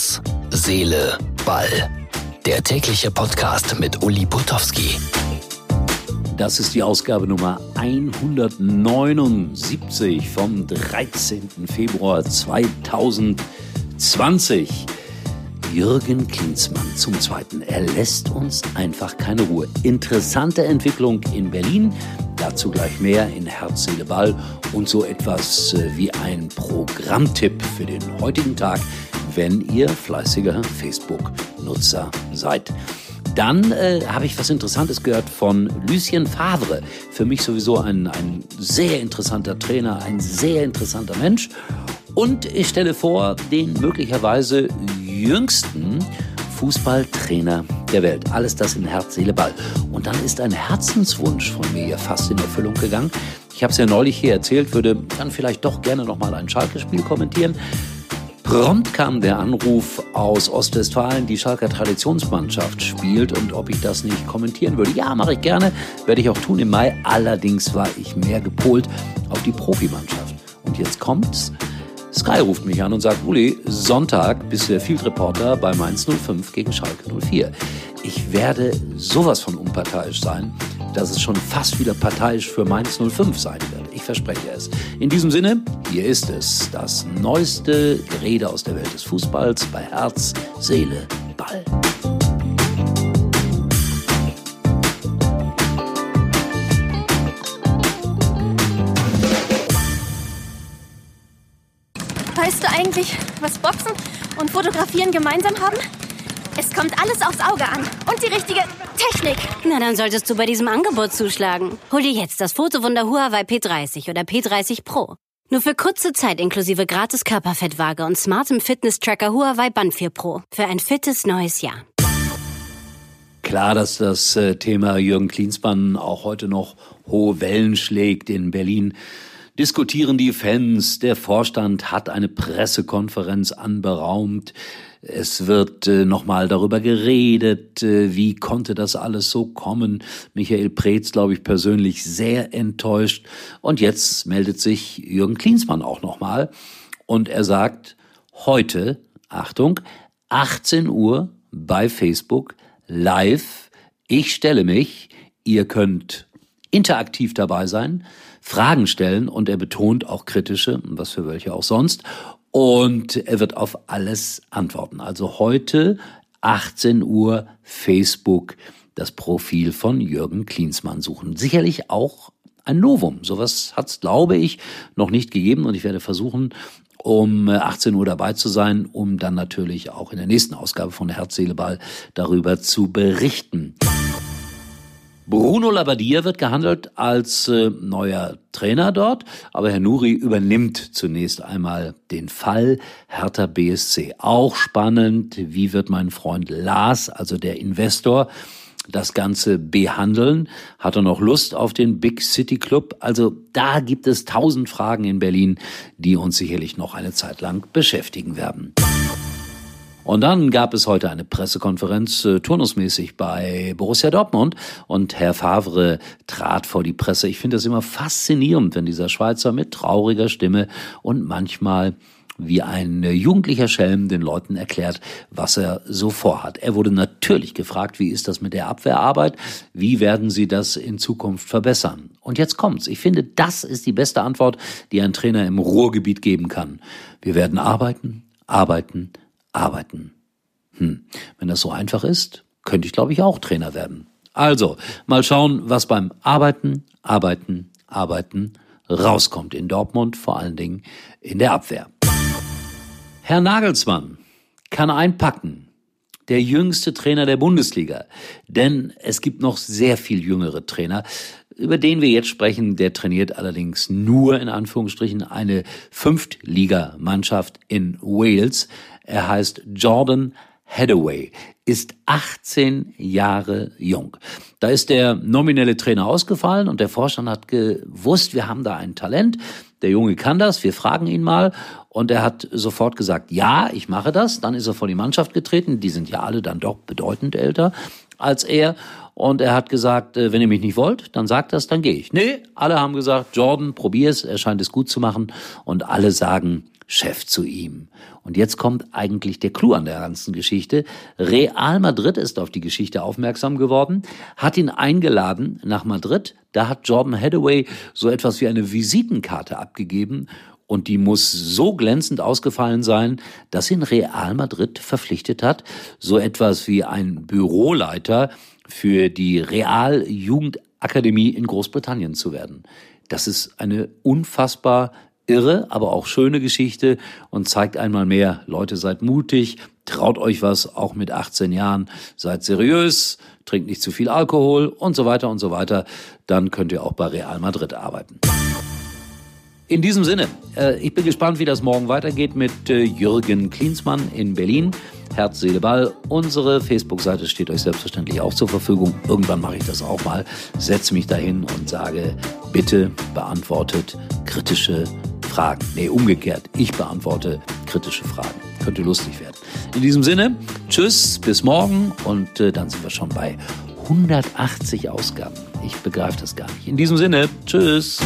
Herz, Seele, Ball. Der tägliche Podcast mit Uli Putowski. Das ist die Ausgabe Nummer 179 vom 13. Februar 2020. Jürgen Klinsmann zum Zweiten. Er lässt uns einfach keine Ruhe. Interessante Entwicklung in Berlin. Dazu gleich mehr in Herz, Seele, Ball und so etwas äh, wie ein Programmtipp für den heutigen Tag, wenn ihr fleißiger Facebook-Nutzer seid. Dann äh, habe ich was Interessantes gehört von Lucien Favre. Für mich sowieso ein, ein sehr interessanter Trainer, ein sehr interessanter Mensch. Und ich stelle vor, den möglicherweise jüngsten Fußballtrainer der Welt. Alles das in Herz, Seele, Ball. Und dann ist ein Herzenswunsch von mir ja fast in Erfüllung gegangen. Ich habe es ja neulich hier erzählt, würde dann vielleicht doch gerne nochmal ein Schalke-Spiel kommentieren. Prompt kam der Anruf aus Ostwestfalen, die Schalker Traditionsmannschaft spielt und ob ich das nicht kommentieren würde. Ja, mache ich gerne, werde ich auch tun im Mai. Allerdings war ich mehr gepolt auf die Profimannschaft. Und jetzt kommt's. Sky ruft mich an und sagt, Uli, Sonntag bist du der Field Reporter bei Mainz 05 gegen Schalke 04. Ich werde sowas von unparteiisch sein, dass es schon fast wieder parteiisch für Mainz 05 sein wird. Ich verspreche es. In diesem Sinne, hier ist es, das neueste Gerede aus der Welt des Fußballs bei Herz, Seele, Ball. Weißt du eigentlich, was Boxen und Fotografieren gemeinsam haben? Es kommt alles aufs Auge an. Und die richtige Technik. Na, dann solltest du bei diesem Angebot zuschlagen. Hol dir jetzt das Fotowunder Huawei P30 oder P30 Pro. Nur für kurze Zeit inklusive gratis Körperfettwaage und smartem Fitness-Tracker Huawei Band 4 Pro. Für ein fittes neues Jahr. Klar, dass das äh, Thema Jürgen Klinsmann auch heute noch hohe Wellen schlägt in Berlin diskutieren die Fans. Der Vorstand hat eine Pressekonferenz anberaumt. Es wird äh, nochmal darüber geredet, äh, wie konnte das alles so kommen. Michael Preetz, glaube ich, persönlich sehr enttäuscht. Und jetzt meldet sich Jürgen Klinsmann auch nochmal. Und er sagt, heute, Achtung, 18 Uhr bei Facebook, live, ich stelle mich, ihr könnt interaktiv dabei sein. Fragen stellen und er betont auch kritische, was für welche auch sonst. Und er wird auf alles antworten. Also heute 18 Uhr Facebook das Profil von Jürgen Klinsmann suchen. Sicherlich auch ein Novum. Sowas hat es, glaube ich, noch nicht gegeben und ich werde versuchen, um 18 Uhr dabei zu sein, um dann natürlich auch in der nächsten Ausgabe von Herz, Seele, Ball darüber zu berichten. Bruno Labbadia wird gehandelt als äh, neuer Trainer dort, aber Herr Nuri übernimmt zunächst einmal den Fall Hertha BSC. Auch spannend, wie wird mein Freund Lars, also der Investor, das Ganze behandeln? Hat er noch Lust auf den Big City Club? Also da gibt es tausend Fragen in Berlin, die uns sicherlich noch eine Zeit lang beschäftigen werden. Und dann gab es heute eine Pressekonferenz äh, turnusmäßig bei Borussia Dortmund und Herr Favre trat vor die Presse. Ich finde das immer faszinierend, wenn dieser Schweizer mit trauriger Stimme und manchmal wie ein jugendlicher Schelm den Leuten erklärt, was er so vorhat. Er wurde natürlich gefragt, wie ist das mit der Abwehrarbeit? Wie werden Sie das in Zukunft verbessern? Und jetzt kommt's. Ich finde, das ist die beste Antwort, die ein Trainer im Ruhrgebiet geben kann. Wir werden arbeiten, arbeiten, arbeiten. Hm, wenn das so einfach ist, könnte ich, glaube ich, auch Trainer werden. Also, mal schauen, was beim Arbeiten, Arbeiten, Arbeiten rauskommt in Dortmund, vor allen Dingen in der Abwehr. Herr Nagelsmann kann einpacken. Der jüngste Trainer der Bundesliga. Denn es gibt noch sehr viel jüngere Trainer. Über den wir jetzt sprechen, der trainiert allerdings nur in Anführungsstrichen eine Fünftligamannschaft in Wales. Er heißt Jordan Hathaway, ist 18 Jahre jung. Da ist der nominelle Trainer ausgefallen und der Vorstand hat gewusst, wir haben da ein Talent. Der Junge kann das, wir fragen ihn mal. Und er hat sofort gesagt, ja, ich mache das. Dann ist er vor die Mannschaft getreten. Die sind ja alle dann doch bedeutend älter als er. Und er hat gesagt, äh, wenn ihr mich nicht wollt, dann sagt das, dann gehe ich. Nee, alle haben gesagt, Jordan, probier's, er scheint es gut zu machen. Und alle sagen, Chef zu ihm. Und jetzt kommt eigentlich der Clou an der ganzen Geschichte. Real Madrid ist auf die Geschichte aufmerksam geworden, hat ihn eingeladen nach Madrid. Da hat Jordan Hathaway so etwas wie eine Visitenkarte abgegeben und die muss so glänzend ausgefallen sein, dass ihn Real Madrid verpflichtet hat, so etwas wie ein Büroleiter für die Real Jugendakademie in Großbritannien zu werden. Das ist eine unfassbar irre, aber auch schöne Geschichte und zeigt einmal mehr, Leute, seid mutig, traut euch was, auch mit 18 Jahren, seid seriös, trinkt nicht zu viel Alkohol und so weiter und so weiter. Dann könnt ihr auch bei Real Madrid arbeiten. In diesem Sinne, äh, ich bin gespannt, wie das morgen weitergeht mit äh, Jürgen Klinsmann in Berlin. Herz, Seele, Ball. Unsere Facebook-Seite steht euch selbstverständlich auch zur Verfügung. Irgendwann mache ich das auch mal. Setze mich dahin und sage, bitte beantwortet kritische Fragen. Nee, umgekehrt. Ich beantworte kritische Fragen. Könnte lustig werden. In diesem Sinne, tschüss, bis morgen und äh, dann sind wir schon bei 180 Ausgaben. Ich begreife das gar nicht. In diesem Sinne, tschüss.